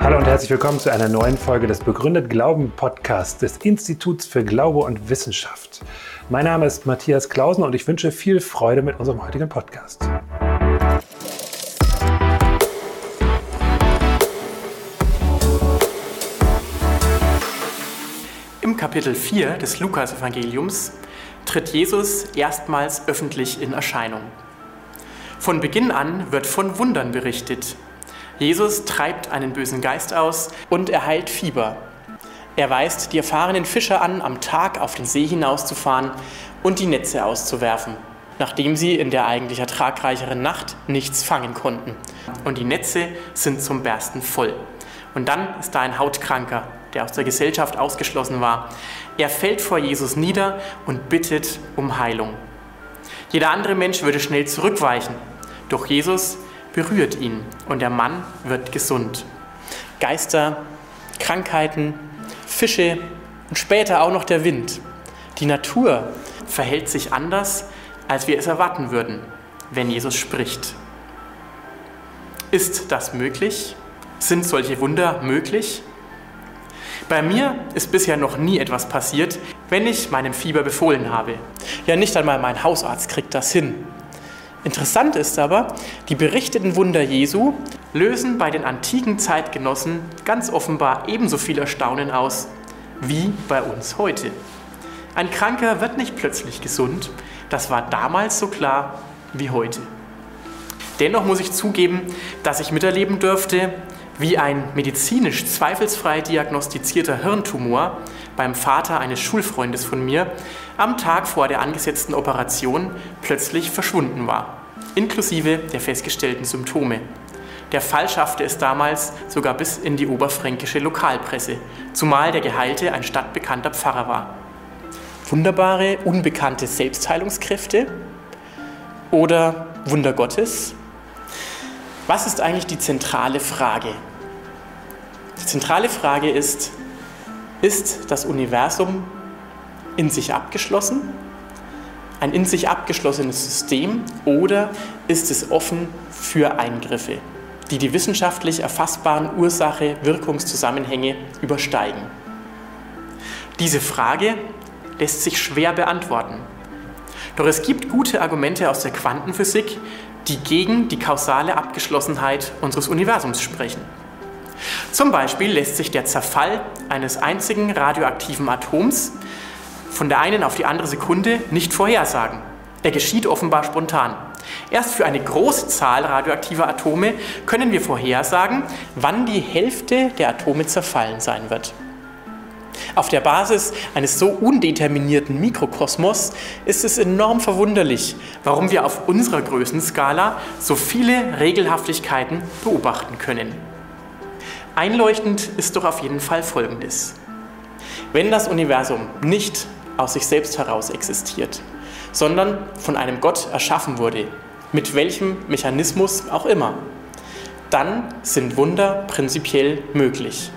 Hallo und herzlich willkommen zu einer neuen Folge des Begründet Glauben Podcasts des Instituts für Glaube und Wissenschaft. Mein Name ist Matthias Klausen und ich wünsche viel Freude mit unserem heutigen Podcast. Im Kapitel 4 des Lukas-Evangeliums tritt Jesus erstmals öffentlich in Erscheinung. Von Beginn an wird von Wundern berichtet. Jesus treibt einen bösen Geist aus und er heilt Fieber. Er weist die erfahrenen Fischer an, am Tag auf den See hinauszufahren und die Netze auszuwerfen, nachdem sie in der eigentlich ertragreicheren Nacht nichts fangen konnten. Und die Netze sind zum Bersten voll. Und dann ist da ein Hautkranker, der aus der Gesellschaft ausgeschlossen war. Er fällt vor Jesus nieder und bittet um Heilung. Jeder andere Mensch würde schnell zurückweichen, doch Jesus berührt ihn und der Mann wird gesund. Geister, Krankheiten, Fische und später auch noch der Wind. Die Natur verhält sich anders, als wir es erwarten würden, wenn Jesus spricht. Ist das möglich? Sind solche Wunder möglich? Bei mir ist bisher noch nie etwas passiert, wenn ich meinem Fieber befohlen habe. Ja, nicht einmal mein Hausarzt kriegt das hin. Interessant ist aber, die berichteten Wunder Jesu lösen bei den antiken Zeitgenossen ganz offenbar ebenso viel Erstaunen aus wie bei uns heute. Ein Kranker wird nicht plötzlich gesund, das war damals so klar wie heute. Dennoch muss ich zugeben, dass ich miterleben dürfte, wie ein medizinisch zweifelsfrei diagnostizierter Hirntumor beim Vater eines Schulfreundes von mir am Tag vor der angesetzten Operation plötzlich verschwunden war, inklusive der festgestellten Symptome. Der Fall schaffte es damals sogar bis in die oberfränkische Lokalpresse, zumal der Geheilte ein stadtbekannter Pfarrer war. Wunderbare, unbekannte Selbstheilungskräfte oder Wunder Gottes? Was ist eigentlich die zentrale Frage? Die zentrale Frage ist, ist das Universum in sich abgeschlossen? Ein in sich abgeschlossenes System oder ist es offen für Eingriffe, die die wissenschaftlich erfassbaren Ursache-Wirkungszusammenhänge übersteigen? Diese Frage lässt sich schwer beantworten. Doch es gibt gute Argumente aus der Quantenphysik, die gegen die kausale Abgeschlossenheit unseres Universums sprechen. Zum Beispiel lässt sich der Zerfall eines einzigen radioaktiven Atoms von der einen auf die andere Sekunde nicht vorhersagen. Er geschieht offenbar spontan. Erst für eine große Zahl radioaktiver Atome können wir vorhersagen, wann die Hälfte der Atome zerfallen sein wird. Auf der Basis eines so undeterminierten Mikrokosmos ist es enorm verwunderlich, warum wir auf unserer Größenskala so viele Regelhaftigkeiten beobachten können. Einleuchtend ist doch auf jeden Fall Folgendes. Wenn das Universum nicht aus sich selbst heraus existiert, sondern von einem Gott erschaffen wurde, mit welchem Mechanismus auch immer, dann sind Wunder prinzipiell möglich.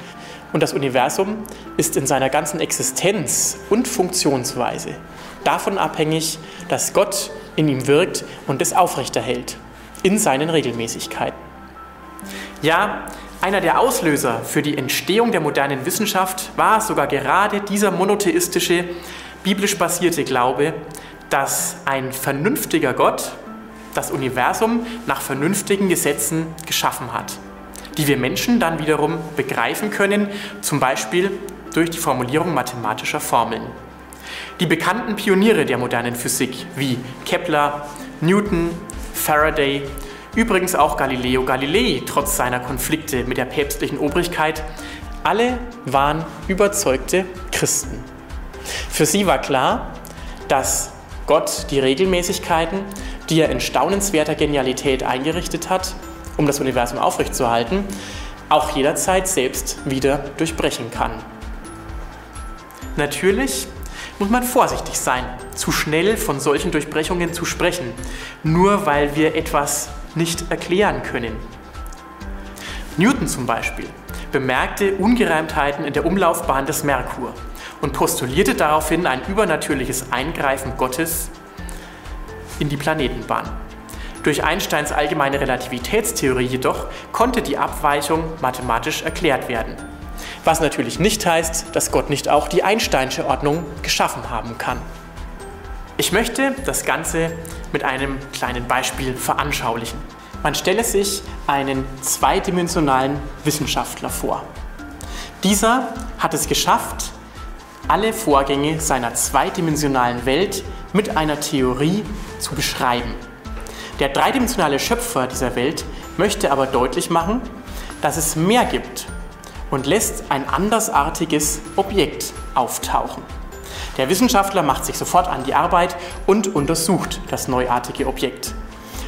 Und das Universum ist in seiner ganzen Existenz und Funktionsweise davon abhängig, dass Gott in ihm wirkt und es aufrechterhält, in seinen Regelmäßigkeiten. Ja, einer der Auslöser für die Entstehung der modernen Wissenschaft war sogar gerade dieser monotheistische, biblisch basierte Glaube, dass ein vernünftiger Gott das Universum nach vernünftigen Gesetzen geschaffen hat die wir Menschen dann wiederum begreifen können, zum Beispiel durch die Formulierung mathematischer Formeln. Die bekannten Pioniere der modernen Physik wie Kepler, Newton, Faraday, übrigens auch Galileo Galilei trotz seiner Konflikte mit der päpstlichen Obrigkeit, alle waren überzeugte Christen. Für sie war klar, dass Gott die Regelmäßigkeiten, die er in staunenswerter Genialität eingerichtet hat, um das Universum aufrechtzuerhalten, auch jederzeit selbst wieder durchbrechen kann. Natürlich muss man vorsichtig sein, zu schnell von solchen Durchbrechungen zu sprechen, nur weil wir etwas nicht erklären können. Newton zum Beispiel bemerkte Ungereimtheiten in der Umlaufbahn des Merkur und postulierte daraufhin ein übernatürliches Eingreifen Gottes in die Planetenbahn. Durch Einsteins allgemeine Relativitätstheorie jedoch konnte die Abweichung mathematisch erklärt werden. Was natürlich nicht heißt, dass Gott nicht auch die Einsteinsche Ordnung geschaffen haben kann. Ich möchte das Ganze mit einem kleinen Beispiel veranschaulichen. Man stelle sich einen zweidimensionalen Wissenschaftler vor. Dieser hat es geschafft, alle Vorgänge seiner zweidimensionalen Welt mit einer Theorie zu beschreiben. Der dreidimensionale Schöpfer dieser Welt möchte aber deutlich machen, dass es mehr gibt und lässt ein andersartiges Objekt auftauchen. Der Wissenschaftler macht sich sofort an die Arbeit und untersucht das neuartige Objekt.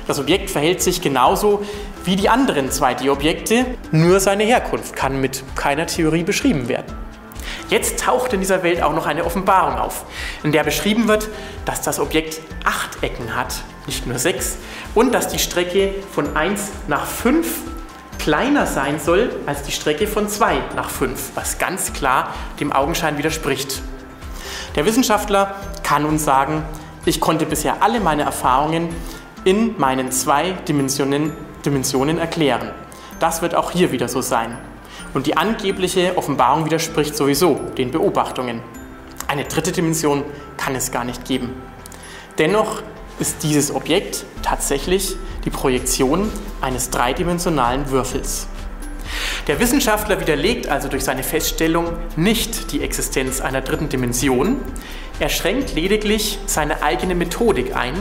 Das Objekt verhält sich genauso wie die anderen 2D-Objekte, nur seine Herkunft kann mit keiner Theorie beschrieben werden. Jetzt taucht in dieser Welt auch noch eine Offenbarung auf, in der beschrieben wird, dass das Objekt acht Ecken hat, nicht nur sechs, und dass die Strecke von 1 nach 5 kleiner sein soll als die Strecke von 2 nach 5, was ganz klar dem Augenschein widerspricht. Der Wissenschaftler kann uns sagen, ich konnte bisher alle meine Erfahrungen in meinen zwei Dimensionen, Dimensionen erklären. Das wird auch hier wieder so sein. Und die angebliche Offenbarung widerspricht sowieso den Beobachtungen. Eine dritte Dimension kann es gar nicht geben. Dennoch ist dieses Objekt tatsächlich die Projektion eines dreidimensionalen Würfels. Der Wissenschaftler widerlegt also durch seine Feststellung nicht die Existenz einer dritten Dimension, er schränkt lediglich seine eigene Methodik ein,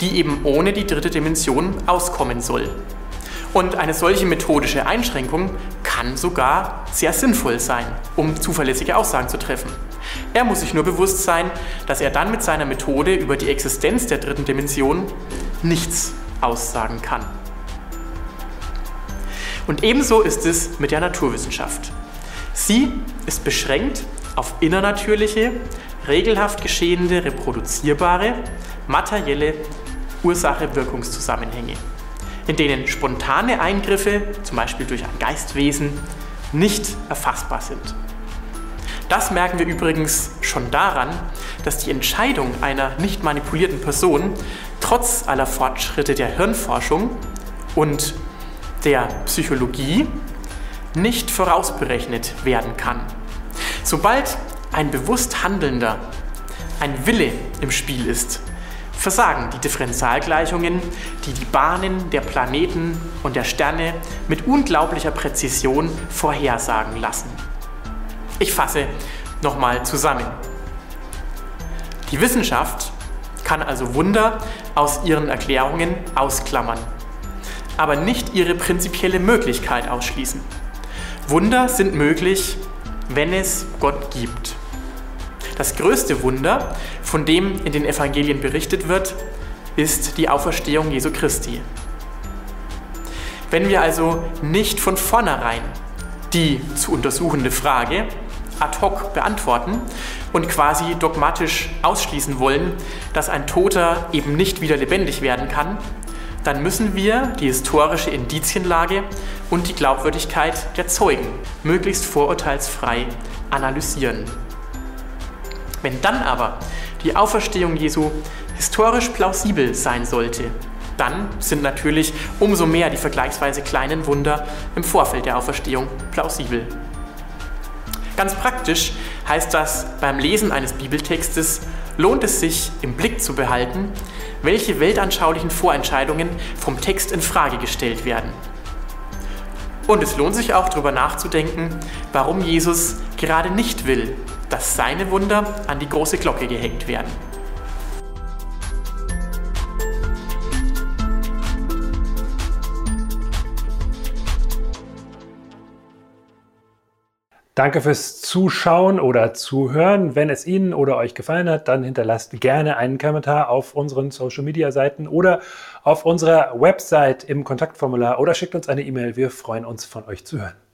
die eben ohne die dritte Dimension auskommen soll. Und eine solche methodische Einschränkung kann sogar sehr sinnvoll sein, um zuverlässige Aussagen zu treffen. Er muss sich nur bewusst sein, dass er dann mit seiner Methode über die Existenz der dritten Dimension nichts aussagen kann. Und ebenso ist es mit der Naturwissenschaft. Sie ist beschränkt auf innernatürliche, regelhaft geschehende, reproduzierbare, materielle Ursache-Wirkungszusammenhänge, in denen spontane Eingriffe, zum Beispiel durch ein Geistwesen, nicht erfassbar sind. Das merken wir übrigens schon daran, dass die Entscheidung einer nicht manipulierten Person trotz aller Fortschritte der Hirnforschung und der Psychologie nicht vorausberechnet werden kann. Sobald ein bewusst Handelnder, ein Wille im Spiel ist, versagen die Differentialgleichungen, die die Bahnen der Planeten und der Sterne mit unglaublicher Präzision vorhersagen lassen. Ich fasse nochmal zusammen. Die Wissenschaft kann also Wunder aus ihren Erklärungen ausklammern, aber nicht ihre prinzipielle Möglichkeit ausschließen. Wunder sind möglich, wenn es Gott gibt. Das größte Wunder, von dem in den Evangelien berichtet wird, ist die Auferstehung Jesu Christi. Wenn wir also nicht von vornherein die zu untersuchende Frage ad hoc beantworten und quasi dogmatisch ausschließen wollen, dass ein Toter eben nicht wieder lebendig werden kann, dann müssen wir die historische Indizienlage und die Glaubwürdigkeit der Zeugen möglichst vorurteilsfrei analysieren. Wenn dann aber die Auferstehung Jesu historisch plausibel sein sollte, dann sind natürlich umso mehr die vergleichsweise kleinen Wunder im Vorfeld der Auferstehung plausibel. Ganz praktisch heißt das, beim Lesen eines Bibeltextes lohnt es sich im Blick zu behalten, welche weltanschaulichen Vorentscheidungen vom Text in Frage gestellt werden. Und es lohnt sich auch darüber nachzudenken, warum Jesus gerade nicht will, dass seine Wunder an die große Glocke gehängt werden. Danke fürs Zuschauen oder Zuhören. Wenn es Ihnen oder euch gefallen hat, dann hinterlasst gerne einen Kommentar auf unseren Social Media Seiten oder auf unserer Website im Kontaktformular oder schickt uns eine E-Mail. Wir freuen uns von euch zu hören.